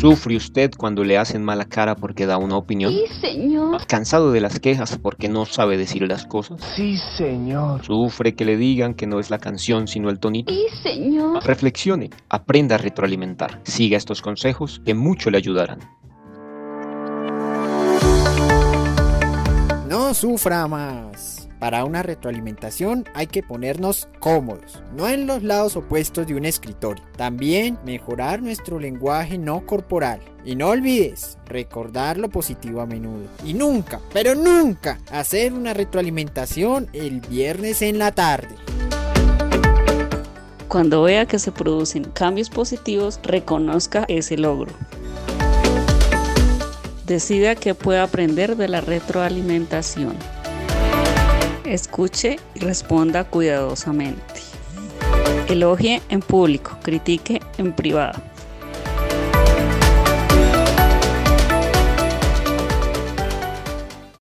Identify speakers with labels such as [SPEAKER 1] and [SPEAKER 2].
[SPEAKER 1] ¿Sufre usted cuando le hacen mala cara porque da una opinión?
[SPEAKER 2] Sí, señor.
[SPEAKER 1] ¿Cansado de las quejas porque no sabe decir las cosas?
[SPEAKER 3] Sí, señor.
[SPEAKER 1] ¿Sufre que le digan que no es la canción sino el tonito?
[SPEAKER 2] Sí, señor.
[SPEAKER 1] Reflexione, aprenda a retroalimentar. Siga estos consejos que mucho le ayudarán.
[SPEAKER 4] No sufra más. Para una retroalimentación hay que ponernos cómodos, no en los lados opuestos de un escritorio. También mejorar nuestro lenguaje no corporal. Y no olvides recordar lo positivo a menudo. Y nunca, pero nunca, hacer una retroalimentación el viernes en la tarde.
[SPEAKER 5] Cuando vea que se producen cambios positivos, reconozca ese logro. Decida que puede aprender de la retroalimentación. Escuche y responda cuidadosamente. Elogie en público, critique en privado.